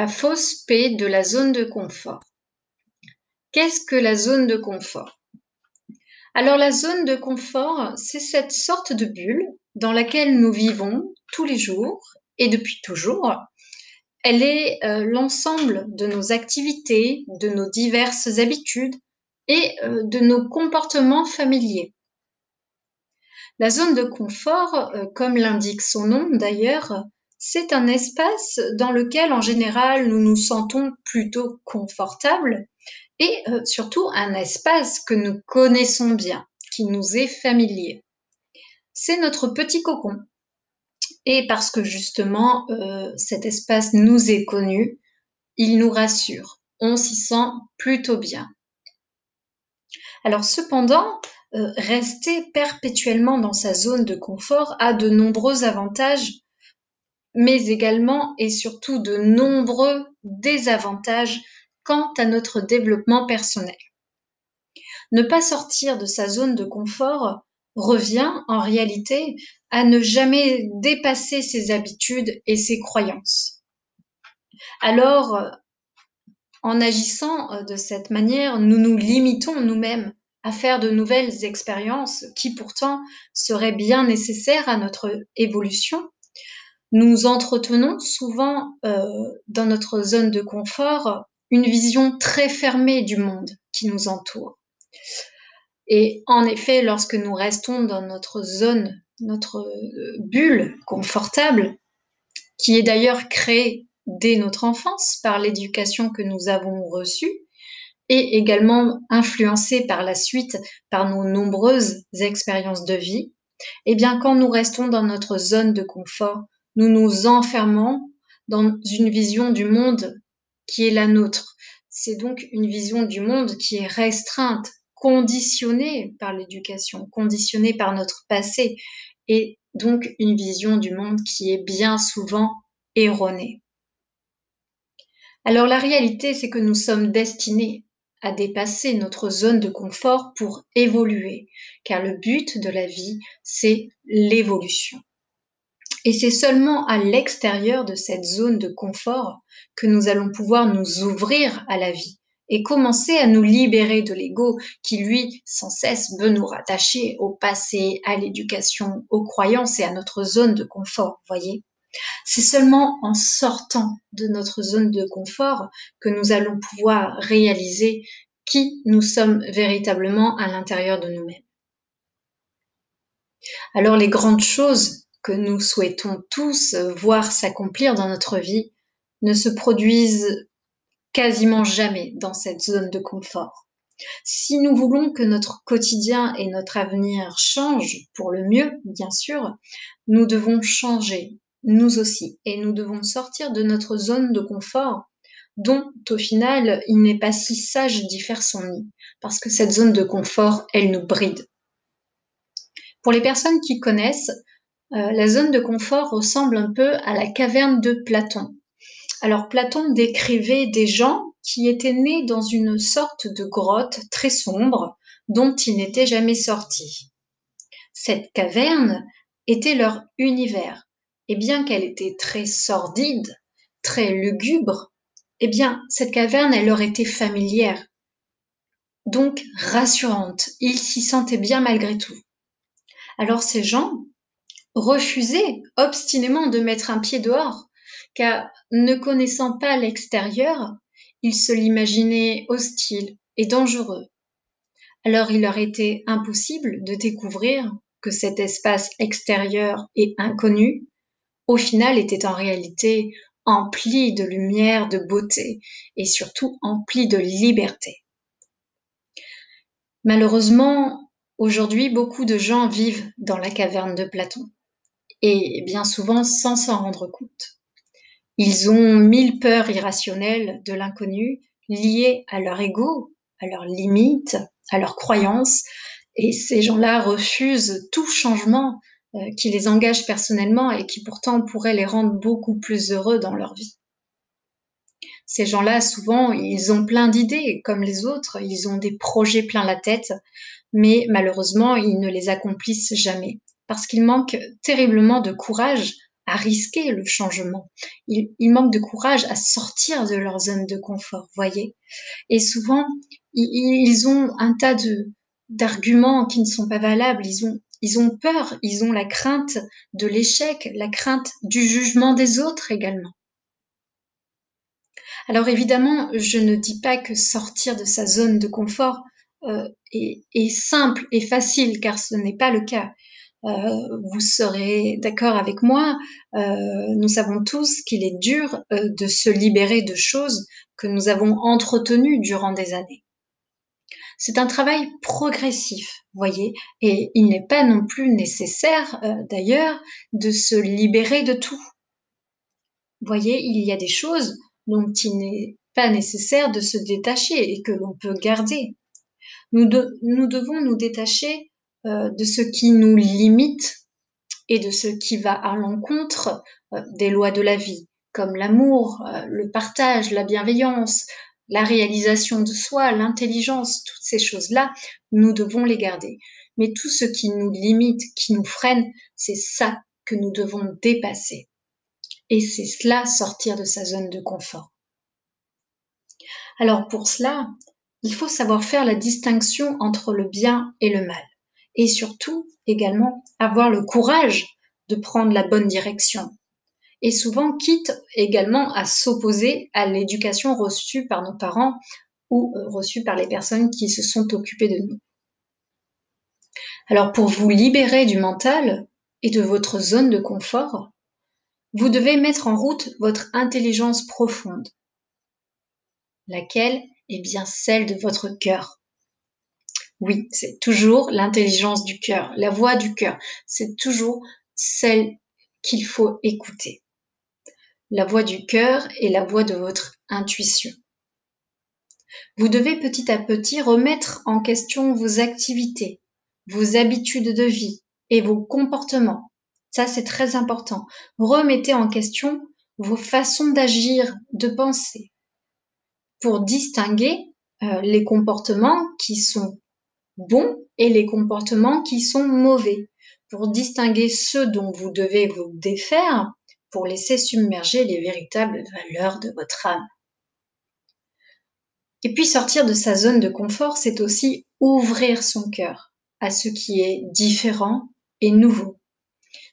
La fausse paix de la zone de confort. Qu'est-ce que la zone de confort? Alors la zone de confort, c'est cette sorte de bulle dans laquelle nous vivons tous les jours et depuis toujours. Elle est euh, l'ensemble de nos activités, de nos diverses habitudes et euh, de nos comportements familiers. La zone de confort, euh, comme l'indique son nom d'ailleurs, c'est un espace dans lequel en général nous nous sentons plutôt confortables et euh, surtout un espace que nous connaissons bien, qui nous est familier. C'est notre petit cocon. Et parce que justement euh, cet espace nous est connu, il nous rassure. On s'y sent plutôt bien. Alors cependant, euh, rester perpétuellement dans sa zone de confort a de nombreux avantages mais également et surtout de nombreux désavantages quant à notre développement personnel. Ne pas sortir de sa zone de confort revient en réalité à ne jamais dépasser ses habitudes et ses croyances. Alors, en agissant de cette manière, nous nous limitons nous-mêmes à faire de nouvelles expériences qui pourtant seraient bien nécessaires à notre évolution nous entretenons souvent euh, dans notre zone de confort une vision très fermée du monde qui nous entoure. Et en effet, lorsque nous restons dans notre zone, notre euh, bulle confortable, qui est d'ailleurs créée dès notre enfance par l'éducation que nous avons reçue, et également influencée par la suite par nos nombreuses expériences de vie, eh bien, quand nous restons dans notre zone de confort, nous nous enfermons dans une vision du monde qui est la nôtre. C'est donc une vision du monde qui est restreinte, conditionnée par l'éducation, conditionnée par notre passé, et donc une vision du monde qui est bien souvent erronée. Alors la réalité, c'est que nous sommes destinés à dépasser notre zone de confort pour évoluer, car le but de la vie, c'est l'évolution. Et c'est seulement à l'extérieur de cette zone de confort que nous allons pouvoir nous ouvrir à la vie et commencer à nous libérer de l'ego qui, lui, sans cesse veut nous rattacher au passé, à l'éducation, aux croyances et à notre zone de confort, voyez. C'est seulement en sortant de notre zone de confort que nous allons pouvoir réaliser qui nous sommes véritablement à l'intérieur de nous-mêmes. Alors les grandes choses que nous souhaitons tous voir s'accomplir dans notre vie ne se produisent quasiment jamais dans cette zone de confort. Si nous voulons que notre quotidien et notre avenir changent pour le mieux, bien sûr, nous devons changer, nous aussi, et nous devons sortir de notre zone de confort dont au final il n'est pas si sage d'y faire son nid, parce que cette zone de confort, elle nous bride. Pour les personnes qui connaissent, euh, la zone de confort ressemble un peu à la caverne de Platon. Alors Platon décrivait des gens qui étaient nés dans une sorte de grotte très sombre dont ils n'étaient jamais sortis. Cette caverne était leur univers, et bien qu'elle était très sordide, très lugubre, eh bien cette caverne, elle leur était familière, donc rassurante. Ils s'y sentaient bien malgré tout. Alors ces gens, refusait obstinément de mettre un pied dehors, car ne connaissant pas l'extérieur, ils se l'imaginaient hostile et dangereux. Alors il leur était impossible de découvrir que cet espace extérieur et inconnu, au final, était en réalité empli de lumière, de beauté et surtout empli de liberté. Malheureusement, aujourd'hui, beaucoup de gens vivent dans la caverne de Platon et bien souvent sans s'en rendre compte. Ils ont mille peurs irrationnelles de l'inconnu liées à leur ego, à leurs limites, à leurs croyances, et ces gens-là refusent tout changement euh, qui les engage personnellement et qui pourtant pourrait les rendre beaucoup plus heureux dans leur vie. Ces gens-là, souvent, ils ont plein d'idées comme les autres, ils ont des projets plein la tête, mais malheureusement, ils ne les accomplissent jamais parce qu'il manque terriblement de courage à risquer le changement. Ils, manquent de courage à sortir de leur zone de confort, voyez. Et souvent, ils, ont un tas de d'arguments qui ne sont pas valables. Ils ont ils ont peur, ils ont la crainte de l'échec, la crainte du jugement des autres également. Alors évidemment, je ne dis pas que sortir de sa zone de confort euh, est, simple et facile, car ce n'est pas le cas. Euh, vous serez d'accord avec moi, euh, nous savons tous qu'il est dur de se libérer de choses que nous avons entretenues durant des années. C'est un travail progressif, voyez, et il n'est pas non plus nécessaire, d'ailleurs, de se libérer de tout. Voyez, il y a des choses dont il n'est pas nécessaire de se détacher et que l'on peut garder. Nous, devons nous détacher euh, de ce qui nous limite et de ce qui va à l'encontre euh, des lois de la vie, comme l'amour, euh, le partage, la bienveillance, la réalisation de soi, l'intelligence, toutes ces choses-là, nous devons les garder. Mais tout ce qui nous limite, qui nous freine, c'est ça que nous devons dépasser. Et c'est cela sortir de sa zone de confort. Alors pour cela, il faut savoir faire la distinction entre le bien et le mal. Et surtout, également, avoir le courage de prendre la bonne direction. Et souvent, quitte également à s'opposer à l'éducation reçue par nos parents ou euh, reçue par les personnes qui se sont occupées de nous. Alors pour vous libérer du mental et de votre zone de confort, vous devez mettre en route votre intelligence profonde, laquelle est bien celle de votre cœur. Oui, c'est toujours l'intelligence du cœur, la voix du cœur. C'est toujours celle qu'il faut écouter. La voix du cœur est la voix de votre intuition. Vous devez petit à petit remettre en question vos activités, vos habitudes de vie et vos comportements. Ça, c'est très important. Remettez en question vos façons d'agir, de penser, pour distinguer euh, les comportements qui sont bons et les comportements qui sont mauvais, pour distinguer ceux dont vous devez vous défaire pour laisser submerger les véritables valeurs de votre âme. Et puis sortir de sa zone de confort, c'est aussi ouvrir son cœur à ce qui est différent et nouveau.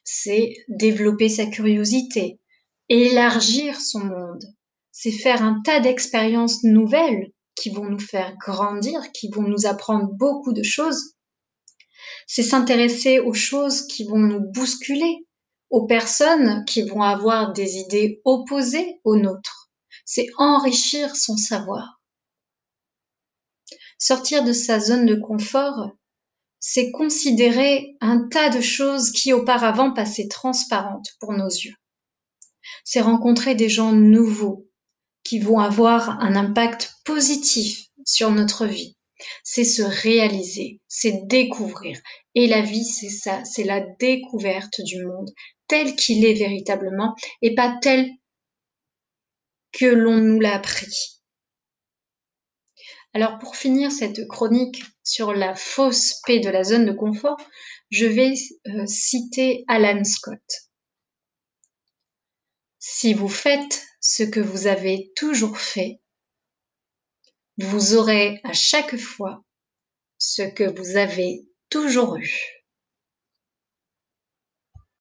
C'est développer sa curiosité, élargir son monde, c'est faire un tas d'expériences nouvelles qui vont nous faire grandir, qui vont nous apprendre beaucoup de choses. C'est s'intéresser aux choses qui vont nous bousculer, aux personnes qui vont avoir des idées opposées aux nôtres. C'est enrichir son savoir. Sortir de sa zone de confort, c'est considérer un tas de choses qui auparavant passaient transparentes pour nos yeux. C'est rencontrer des gens nouveaux, qui vont avoir un impact positif sur notre vie. C'est se réaliser, c'est découvrir. Et la vie, c'est ça, c'est la découverte du monde tel qu'il est véritablement et pas tel que l'on nous l'a appris. Alors pour finir cette chronique sur la fausse paix de la zone de confort, je vais euh, citer Alan Scott. Si vous faites ce que vous avez toujours fait, vous aurez à chaque fois ce que vous avez toujours eu.